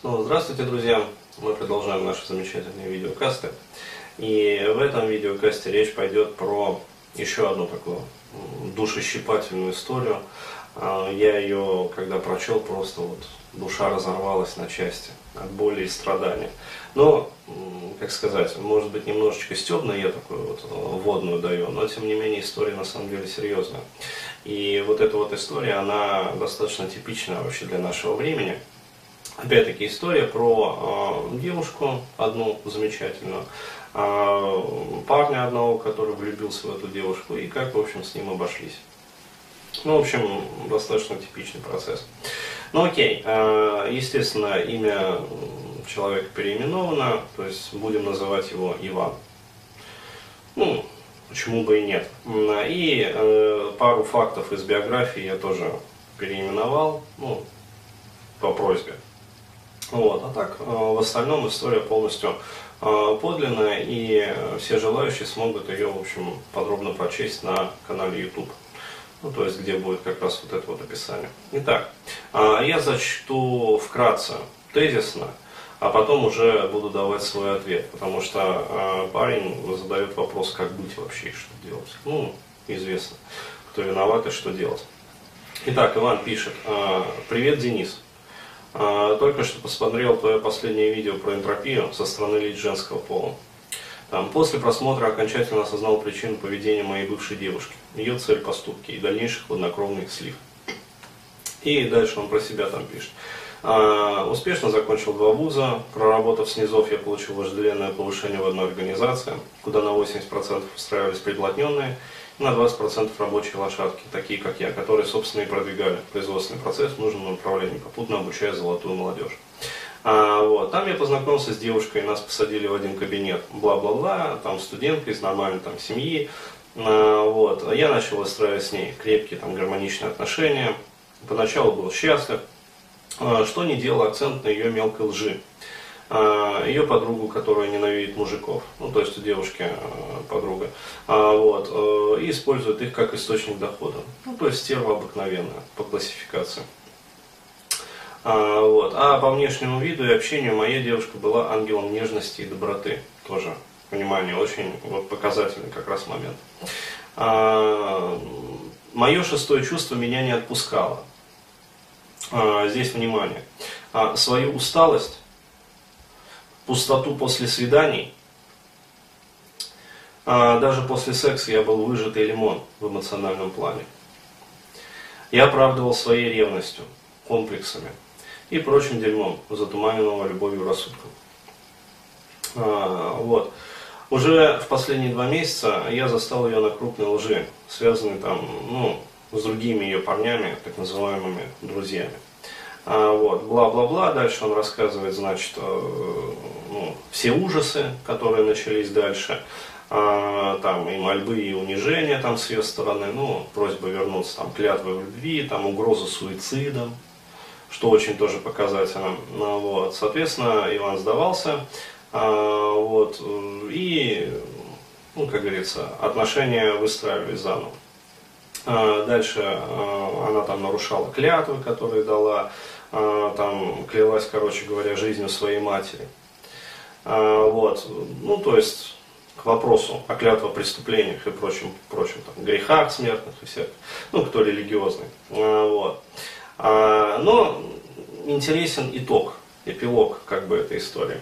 Снова здравствуйте, друзья! Мы продолжаем наши замечательные видеокасты. И в этом видеокасте речь пойдет про еще одну такую душещипательную историю. А, я ее, когда прочел, просто вот душа разорвалась на части от боли и страдания. Но, как сказать, может быть немножечко стебно я такую вот водную даю, но тем не менее история на самом деле серьезная. И вот эта вот история, она достаточно типичная вообще для нашего времени. Опять-таки история про э, девушку одну замечательную, э, парня одного, который влюбился в эту девушку, и как, в общем, с ним обошлись. Ну, в общем, достаточно типичный процесс. Ну, окей, э, естественно, имя человека переименовано, то есть будем называть его Иван. Ну, почему бы и нет. И э, пару фактов из биографии я тоже переименовал, ну, по просьбе. Вот. А так, э, в остальном история полностью э, подлинная, и все желающие смогут ее, в общем, подробно прочесть на канале YouTube. Ну, то есть, где будет как раз вот это вот описание. Итак, э, я зачту вкратце, тезисно, а потом уже буду давать свой ответ, потому что парень задает вопрос, как быть вообще и что делать. Ну, известно, кто виноват и что делать. Итак, Иван пишет, привет, Денис. А, только что посмотрел твое последнее видео про энтропию со стороны лиц женского пола. Там, после просмотра окончательно осознал причину поведения моей бывшей девушки, ее цель поступки и дальнейший хладнокровный слив. И дальше он про себя там пишет. А, успешно закончил два вуза, проработав с низов, я получил вожделенное повышение в одной организации, куда на 80% устраивались приблотненные, на 20% рабочие лошадки, такие как я, которые, собственно, и продвигали производственный процесс в нужном направлении, попутно обучая золотую молодежь. А, вот. Там я познакомился с девушкой, нас посадили в один кабинет, бла-бла-бла, там студентка из нормальной там, семьи. А, вот. Я начал выстраивать с ней крепкие там, гармоничные отношения. Поначалу был счастлив, а, что не делал акцент на ее мелкой лжи. А, ее подругу, которая ненавидит мужиков, ну то есть у девушки а, подруга, а, вот, э, и использует их как источник дохода, ну то есть стерва обыкновенная по классификации. Вот. А по внешнему виду и общению моя девушка была ангелом нежности и доброты. Тоже, внимание, очень вот, показательный как раз момент. Мое шестое чувство меня не отпускало. Здесь внимание. Свою усталость пустоту после свиданий. А даже после секса я был выжатый лимон в эмоциональном плане. Я оправдывал своей ревностью, комплексами и прочим дерьмом, затуманенного любовью рассудком. А, вот. Уже в последние два месяца я застал ее на крупной лжи, связанной там, ну, с другими ее парнями, так называемыми друзьями. А, вот, бла-бла-бла. Дальше он рассказывает, значит, э, ну, все ужасы, которые начались дальше. А, там и мольбы, и унижения там с ее стороны, ну, просьба вернуться, там, клятвы в любви, там, угроза суицидом, что очень тоже показательно. Ну, вот. Соответственно, Иван сдавался, а, вот, и, ну, как говорится, отношения выстраивались заново. Дальше она там нарушала клятвы, которые дала, там клялась, короче говоря, жизнью своей матери. Вот, ну то есть к вопросу о клятвопреступлениях и прочим, прочим там, грехах смертных и всяких, ну кто религиозный. Вот. Но интересен итог, эпилог как бы этой истории.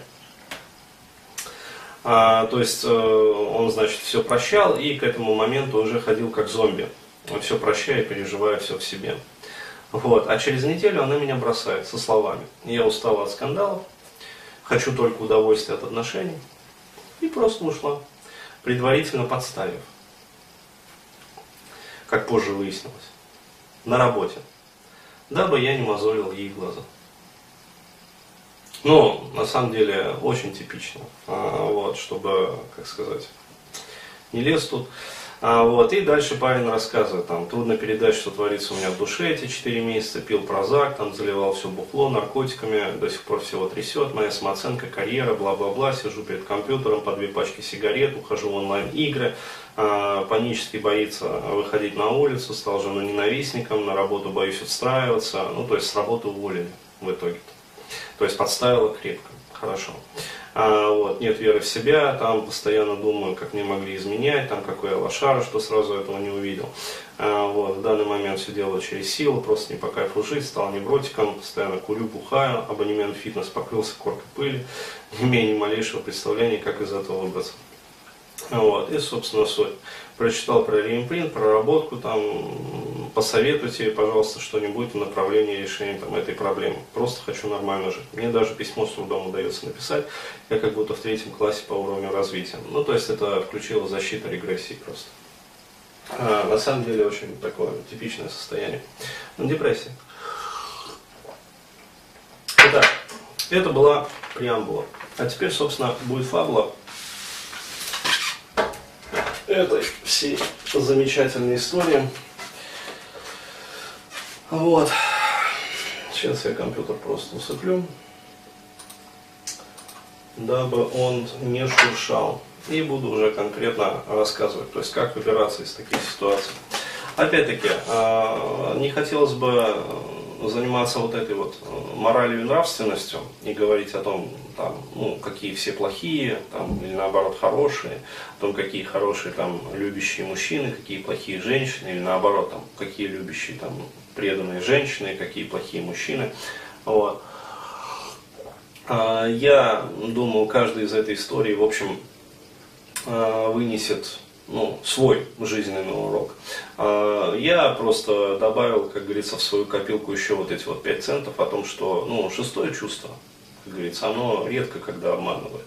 А, то есть э, он, значит, все прощал и к этому моменту уже ходил как зомби все прощаю, переживаю все в себе. Вот. А через неделю она меня бросает со словами. Я устала от скандалов, хочу только удовольствия от отношений. И просто ушла, предварительно подставив. Как позже выяснилось. На работе. Дабы я не мозолил ей глаза. Ну, на самом деле, очень типично. А, вот, чтобы, как сказать, не лез тут. А, вот, и дальше парень рассказывает, там, трудно передать, что творится у меня в душе эти 4 месяца, пил прозак, там, заливал все бухло наркотиками, до сих пор всего трясет, моя самооценка, карьера, бла-бла-бла, сижу перед компьютером, по две пачки сигарет, ухожу в онлайн-игры, э, панически боится выходить на улицу, стал жену ненавистником, на работу боюсь отстраиваться, ну, то есть с работы уволили в итоге-то. То есть подставила крепко. Хорошо. А, вот, нет веры в себя, там постоянно думаю, как мне могли изменять, там какой я лошара, что сразу этого не увидел. А, вот, в данный момент все делаю через силу, просто не по кайфу жить, стал невротиком, постоянно курю, бухаю, абонемент фитнес покрылся коркой пыли, не имея ни малейшего представления, как из этого выбраться. Вот, и, собственно, суть. Прочитал про реимпринт, проработку, там, посоветуйте, пожалуйста, что-нибудь в направлении решения там, этой проблемы. Просто хочу нормально жить. Мне даже письмо с трудом удается написать, я как будто в третьем классе по уровню развития. Ну, то есть это включило защиту регрессии просто. А, на самом деле очень такое типичное состояние. Ну, депрессия. Итак, это была преамбула. А теперь, собственно, будет фабула этой всей замечательной истории. Вот. Сейчас я компьютер просто усыплю, дабы он не шуршал. И буду уже конкретно рассказывать, то есть как выбираться из таких ситуаций. Опять-таки, а, не хотелось бы заниматься вот этой вот э, моралью и нравственностью и говорить о том, там, ну, какие все плохие, там, или наоборот хорошие, о том, какие хорошие там любящие мужчины, какие плохие женщины, или наоборот, там, какие любящие там преданные женщины, какие плохие мужчины. Вот. А, я думаю, каждый из этой истории, в общем, а, вынесет ну, свой жизненный урок. А, я просто добавил, как говорится, в свою копилку еще вот эти вот 5 центов о том, что ну, шестое чувство, как говорится, оно редко когда обманывает.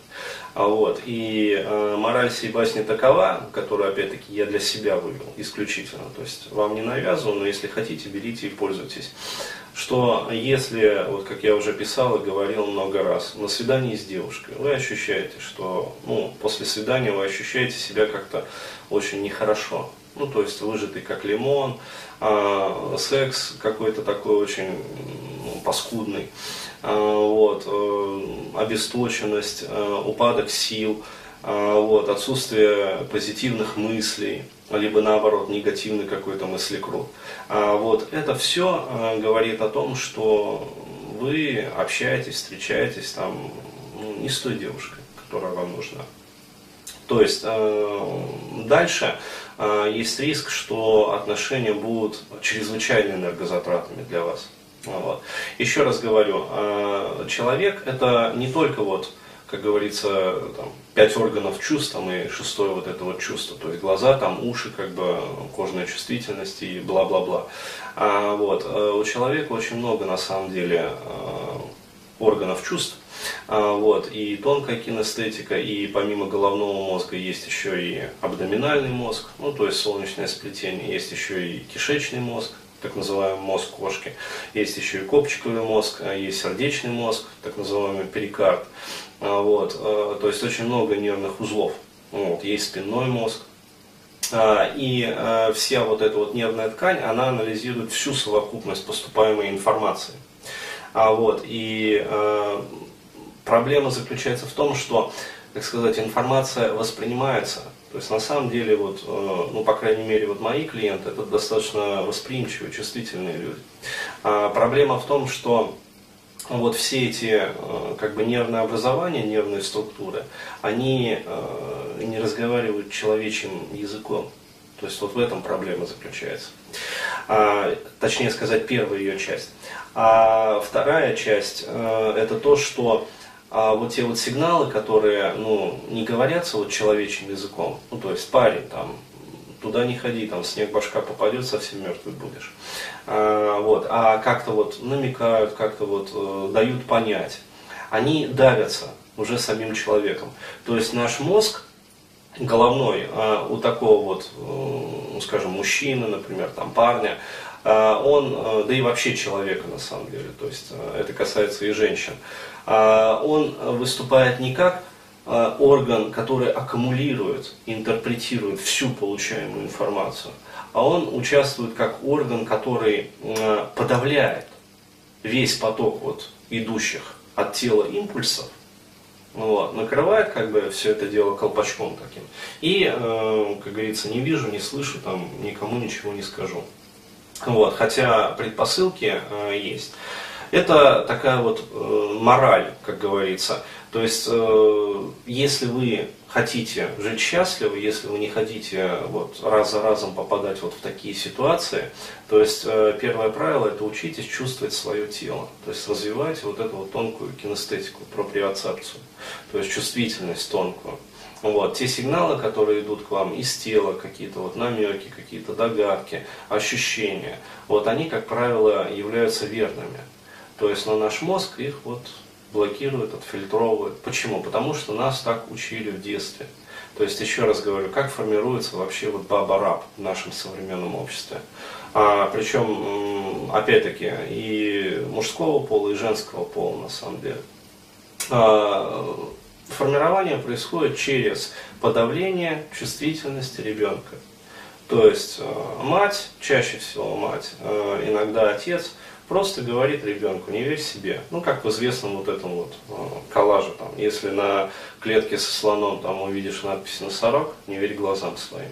А вот, и э, мораль сей басни такова, которую, опять-таки, я для себя вывел исключительно. То есть вам не навязываю, но если хотите, берите и пользуйтесь. Что если, вот как я уже писал и говорил много раз, на свидании с девушкой, вы ощущаете, что ну, после свидания вы ощущаете себя как-то очень нехорошо. Ну, то есть выжатый как лимон, а, секс какой-то такой очень ну, паскудный вот, э, обесточенность, э, упадок сил, вот, отсутствие позитивных мыслей, либо наоборот негативный какой-то мыслекрут. Вот, это все э, говорит о том, что вы общаетесь, встречаетесь там ну, не с той девушкой, которая вам нужна. То есть дальше есть риск, что отношения будут чрезвычайно энергозатратными для вас. Вот. Еще раз говорю, а, человек это не только вот, как говорится, там, пять органов чувств там, и шестое вот это вот чувство, то есть глаза, там, уши, как бы кожная чувствительность и бла-бла-бла. А, вот, а у человека очень много на самом деле а, органов чувств, а, вот, и тонкая кинестетика, и помимо головного мозга есть еще и абдоминальный мозг, ну, то есть солнечное сплетение, есть еще и кишечный мозг, так называемый мозг кошки. Есть еще и копчиковый мозг, а есть сердечный мозг, так называемый перикард. А, вот, а, то есть очень много нервных узлов. Вот, есть спинной мозг. И вся вот эта вот нервная ткань, она анализирует всю совокупность поступаемой информации. Вот, и проблема заключается в том, что, так сказать, информация воспринимается то есть на самом деле, вот, э, ну, по крайней мере, вот мои клиенты, это достаточно восприимчивые, чувствительные люди. А проблема в том, что вот все эти э, как бы нервные образования, нервные структуры, они э, не разговаривают человечьим языком. То есть вот в этом проблема заключается. А, точнее сказать, первая ее часть. А вторая часть это то, что а вот те вот сигналы, которые, ну, не говорятся вот человечьим языком, ну, то есть парень, там, туда не ходи, там, снег башка попадет, совсем мертвый будешь. А, вот, а как-то вот намекают, как-то вот э, дают понять. Они давятся уже самим человеком. То есть наш мозг, головной а у такого вот, э, скажем, мужчины, например, там парня, он, э, да и вообще человека на самом деле, то есть э, это касается и женщин, а, он выступает не как а, орган, который аккумулирует, интерпретирует всю получаемую информацию, а он участвует как орган, который подавляет весь поток вот идущих от тела импульсов, вот, накрывает как бы все это дело колпачком таким. И, э, как говорится, не вижу, не слышу, там никому ничего не скажу. Вот, хотя предпосылки э, есть. Это такая вот э, мораль, как говорится. То есть, э, если вы хотите жить счастливо, если вы не хотите вот, раз за разом попадать вот в такие ситуации, то есть э, первое правило это учитесь чувствовать свое тело, то есть развивайте вот эту вот тонкую кинестетику, проприоцепцию, то есть чувствительность тонкую. Вот, те сигналы, которые идут к вам из тела, какие-то вот намеки, какие-то догадки, ощущения, вот они, как правило, являются верными. То есть на наш мозг их вот блокирует, отфильтровывает. Почему? Потому что нас так учили в детстве. То есть, еще раз говорю, как формируется вообще вот баба-раб в нашем современном обществе. А, причем, опять-таки, и мужского пола, и женского пола, на самом деле. А, формирование происходит через подавление чувствительности ребенка. То есть а, мать, чаще всего мать, а, иногда отец – просто говорит ребенку, не верь себе. Ну, как в известном вот этом вот э, коллаже, там, если на клетке со слоном там увидишь надпись «носорог», не верь глазам своим.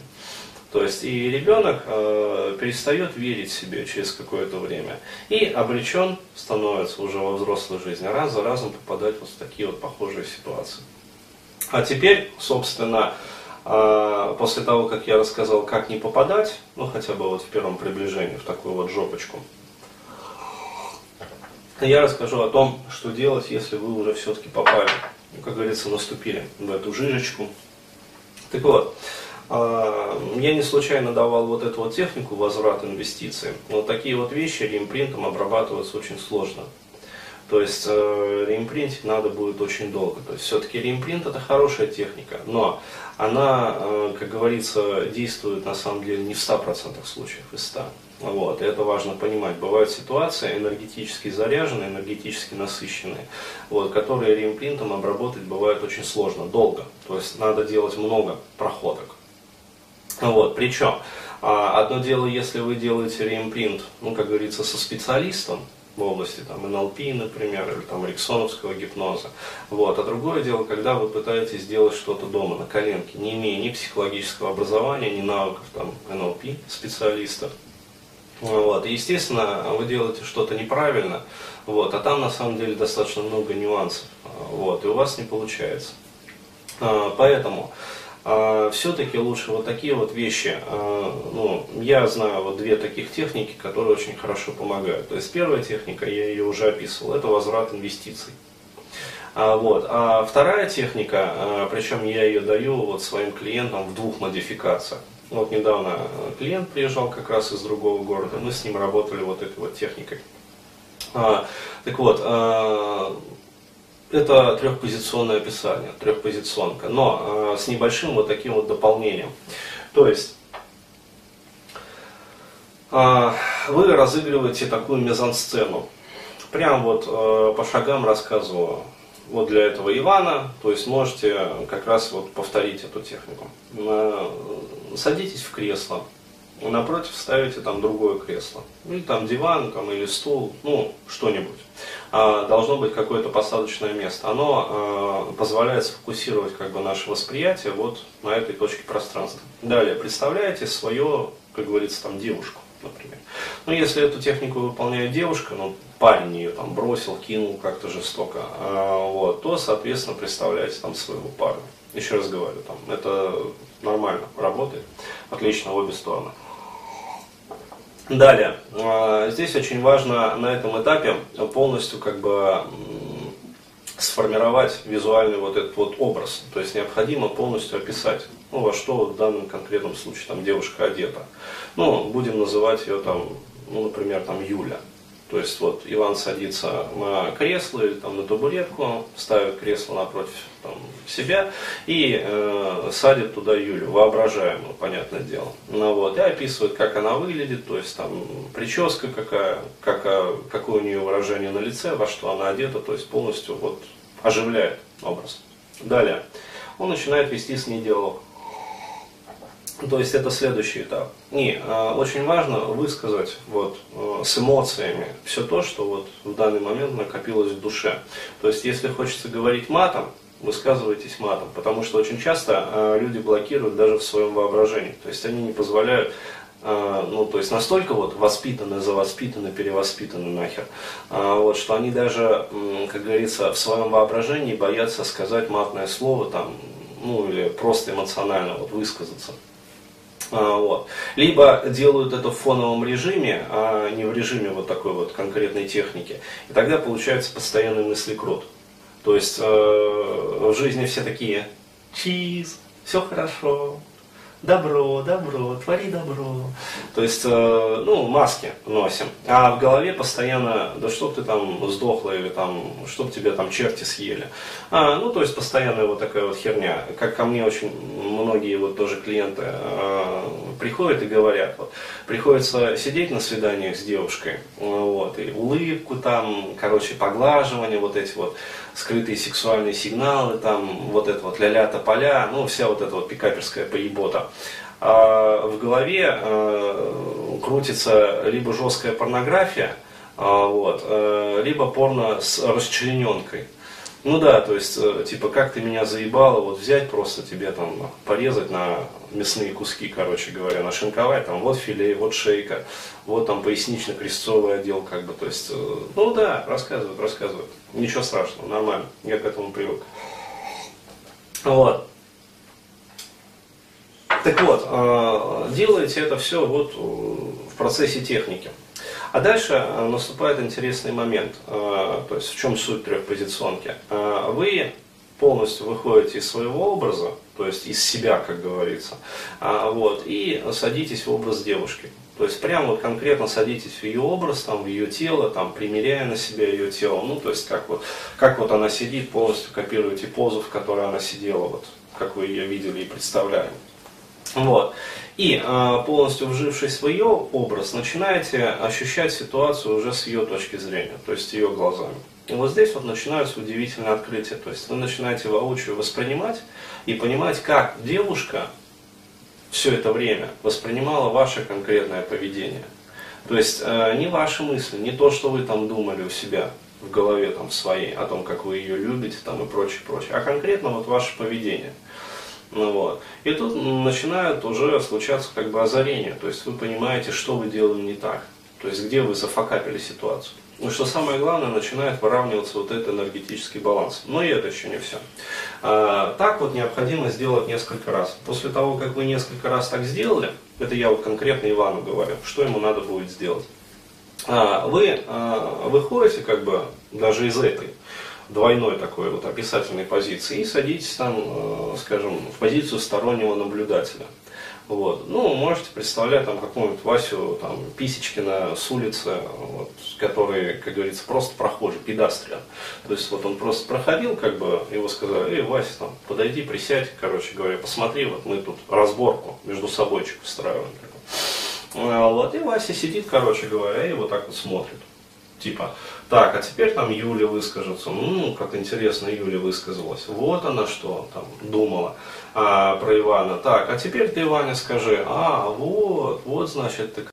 То есть и ребенок э, перестает верить себе через какое-то время и обречен становится уже во взрослой жизни раз за разом попадать вот в такие вот похожие ситуации. А теперь, собственно, э, после того, как я рассказал, как не попадать, ну хотя бы вот в первом приближении в такую вот жопочку, я расскажу о том, что делать, если вы уже все-таки попали, ну, как говорится, наступили в эту жижечку. Так вот, а, я не случайно давал вот эту вот технику возврат инвестиций. Вот такие вот вещи реимпринтом обрабатываются очень сложно. То есть э, реимпринтить надо будет очень долго. То есть все-таки реимпринт это хорошая техника, но она, э, как говорится, действует на самом деле не в 100% случаев из 100. Вот, и это важно понимать. Бывают ситуации энергетически заряженные, энергетически насыщенные, вот, которые реимпринтом обработать бывает очень сложно, долго. То есть надо делать много проходок. Вот, причем, а, одно дело, если вы делаете реимпринт, ну, как говорится, со специалистом, в области там, НЛП, например, или там, риксоновского гипноза. Вот. А другое дело, когда вы пытаетесь сделать что-то дома, на коленке, не имея ни психологического образования, ни навыков там, НЛП специалистов, вот. И, естественно, вы делаете что-то неправильно, вот, а там на самом деле достаточно много нюансов, вот, и у вас не получается. А, поэтому все-таки лучше вот такие вот вещи, а, ну, я знаю вот две таких техники, которые очень хорошо помогают. То есть первая техника, я ее уже описывал, это возврат инвестиций. А, вот. а вторая техника, а, причем я ее даю вот своим клиентам в двух модификациях. Вот недавно клиент приезжал как раз из другого города, мы с ним работали вот этой вот техникой. А, так вот, а, это трехпозиционное описание, трехпозиционка, но а, с небольшим вот таким вот дополнением. То есть, а, вы разыгрываете такую мезансцену. Прям вот а, по шагам рассказываю вот для этого Ивана, то есть можете как раз вот повторить эту технику. Садитесь в кресло, напротив ставите там другое кресло, или там диван, там, или стул, ну, что-нибудь. А, должно быть какое-то посадочное место. Оно а, позволяет сфокусировать как бы наше восприятие вот на этой точке пространства. Далее, представляете свое, как говорится, там девушку, например. Ну, если эту технику выполняет девушка, ну, парень ее там бросил, кинул как-то жестоко, а, вот, то, соответственно, представляете там своего парня. Еще раз говорю, там, это нормально работает, отлично в обе стороны. Далее, а, здесь очень важно на этом этапе полностью как бы сформировать визуальный вот этот вот образ. То есть необходимо полностью описать, ну, во что в данном конкретном случае там девушка одета. Ну, будем называть ее там, ну, например, там Юля. То есть вот Иван садится на кресло или там на табуретку, ставит кресло напротив там, себя и э, садит туда Юлю, воображаемую, понятное дело. Ну, вот, и описывает, как она выглядит, то есть там прическа какая, как, какое у нее выражение на лице, во что она одета, то есть полностью вот оживляет образ. Далее, он начинает вести с ней диалог. То есть это следующий этап. И э, очень важно высказать вот, э, с эмоциями все то, что вот в данный момент накопилось в душе. То есть если хочется говорить матом, высказывайтесь матом, потому что очень часто э, люди блокируют даже в своем воображении. То есть они не позволяют а, ну, то есть настолько вот воспитаны, завоспитаны, перевоспитаны нахер, вот, что они даже, как говорится, в своем воображении боятся сказать матное слово там, ну, или просто эмоционально вот высказаться. А, вот. Либо делают это в фоновом режиме, а не в режиме вот такой вот конкретной техники. И тогда получается постоянный мыслекрут. То есть э, в жизни все такие чиз, все хорошо, добро, добро, твори добро. То есть, э, ну, маски носим. А в голове постоянно, да чтоб ты там сдохла или там, чтоб тебя там черти съели. А, ну, то есть, постоянная вот такая вот херня. Как ко мне очень многие вот тоже клиенты э, приходят и говорят, вот, приходится сидеть на свиданиях с девушкой, вот, и улыбку там, короче, поглаживание, вот эти вот скрытые сексуальные сигналы, там, вот это вот ля-ля тополя, ну, вся вот эта вот пикаперская поебота. А в голове э, крутится либо жесткая порнография, э, вот, э, либо порно с расчлененкой. Ну да, то есть, э, типа, как ты меня заебала, вот взять просто тебе там, порезать на мясные куски, короче говоря, нашинковать, там, вот филе, вот шейка, вот там пояснично-крестцовый отдел, как бы, то есть, э, ну да, рассказывают, рассказывают. Ничего страшного, нормально, я к этому привык. Вот. Так вот, э, делаете это все вот в процессе техники. А дальше э, наступает интересный момент. Э, то есть в чем суть трехпозиционки? Э, вы полностью выходите из своего образа, то есть из себя, как говорится, вот, и садитесь в образ девушки. То есть прямо вот конкретно садитесь в ее образ, там, в ее тело, там, примеряя на себя ее тело. Ну, то есть как вот, как вот она сидит, полностью копируете позу, в которой она сидела, вот, как вы ее видели и представляли. Вот. И э, полностью вжившись в ее образ, начинаете ощущать ситуацию уже с ее точки зрения, то есть ее глазами. И вот здесь вот начинаются удивительные открытия. То есть вы начинаете воочию воспринимать и понимать, как девушка все это время воспринимала ваше конкретное поведение. То есть э, не ваши мысли, не то, что вы там думали у себя в голове там своей, о том, как вы ее любите там и прочее, прочее, а конкретно вот ваше поведение – ну, вот. И тут начинают уже случаться как бы озарения, то есть вы понимаете, что вы делали не так, то есть где вы зафакапили ситуацию. И что самое главное, начинает выравниваться вот этот энергетический баланс. Но и это еще не все. А, так вот необходимо сделать несколько раз. После того, как вы несколько раз так сделали, это я вот конкретно Ивану говорю, что ему надо будет сделать. А, вы а, выходите как бы даже из этой двойной такой вот описательной позиции и садитесь там, э, скажем, в позицию стороннего наблюдателя. Вот. Ну, можете представлять там какого-нибудь Васю там, Писечкина с улицы, вот, который, как говорится, просто прохожий, педастрия. То есть вот он просто проходил, как бы, его сказали, эй, Вася, там, подойди, присядь, короче говоря, посмотри, вот мы тут разборку между собойчик устраиваем. Вот, и Вася сидит, короче говоря, и вот так вот смотрит. Типа, так, а теперь там Юля выскажется. Ну, как интересно Юля высказалась. Вот она что там думала а, про Ивана. Так, а теперь ты, Ваня, скажи. А, вот, вот, значит, ты